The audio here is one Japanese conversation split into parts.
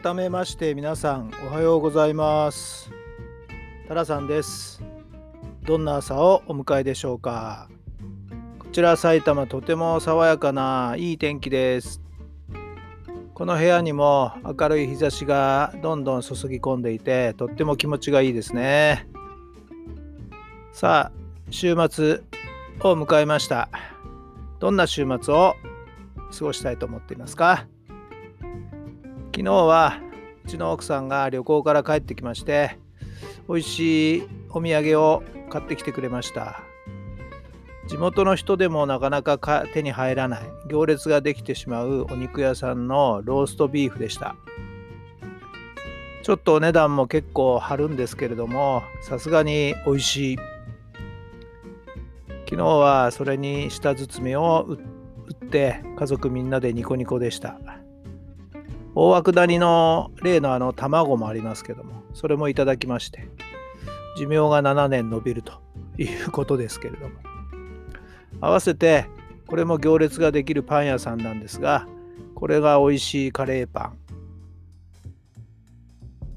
改めまして皆さんおはようございます。タラさんです。どんな朝をお迎えでしょうか。こちら埼玉とても爽やかないい天気です。この部屋にも明るい日差しがどんどん注ぎ込んでいてとっても気持ちがいいですね。さあ週末を迎えました。どんな週末を過ごしたいと思っていますか？昨日はうちの奥さんが旅行から帰ってきまして美味しいお土産を買ってきてくれました。地元の人でもなかなか手に入らない行列ができてしまうお肉屋さんのローストビーフでした。ちょっとお値段も結構張るんですけれどもさすがに美味しい。昨日はそれに舌包みを打って家族みんなでニコニコでした。大涌谷の例のあの卵もありますけどもそれもいただきまして寿命が7年延びるということですけれども。合わせてこれも行列ができるパン屋さんなんですがこれが美味しいカレーパン。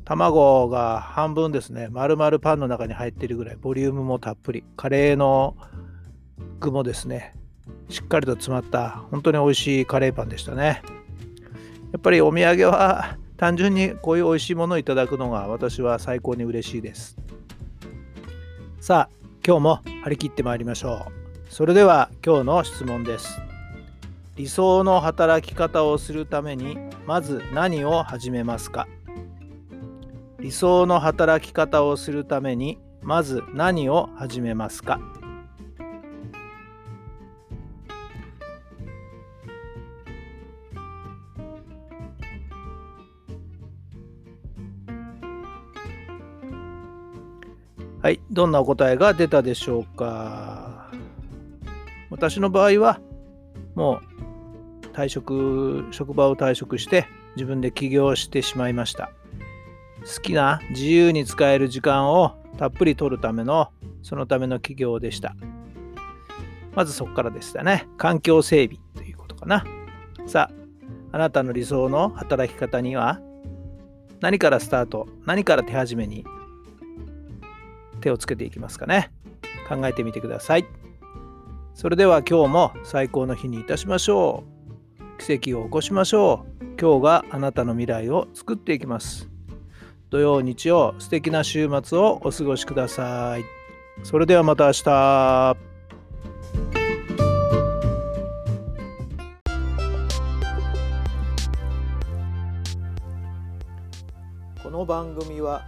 卵が半分ですね。丸々パンの中に入っているぐらいボリュームもたっぷり。カレーの具もですねしっかりと詰まった本当に美味しいカレーパンでしたね。やっぱりお土産は単純にこういう美味しいものをいただくのが私は最高に嬉しいです。さあ、今日も張り切ってまいりましょう。それでは今日の質問です。理想の働き方をするためにまず何を始めますか？理想の働き方をするためにまず何を始めますか？はい、どんなお答えが出たでしょうか？私の場合は、もう退職、職場を退職して自分で起業してしまいました。好きな自由に使える時間をたっぷり取るための、そのための起業でした。まずそこからでしたね。環境整備ということかな。さあ、あなたの理想の働き方には何からスタート、何から手始めに手をつけていきますかね。考えてみてください。それでは今日も最高の日にいたしましょう。奇跡を起こしましょう。今日があなたの未来を作っていきます。土曜、日曜、素敵な週末をお過ごしください。それではまた明日。この番組は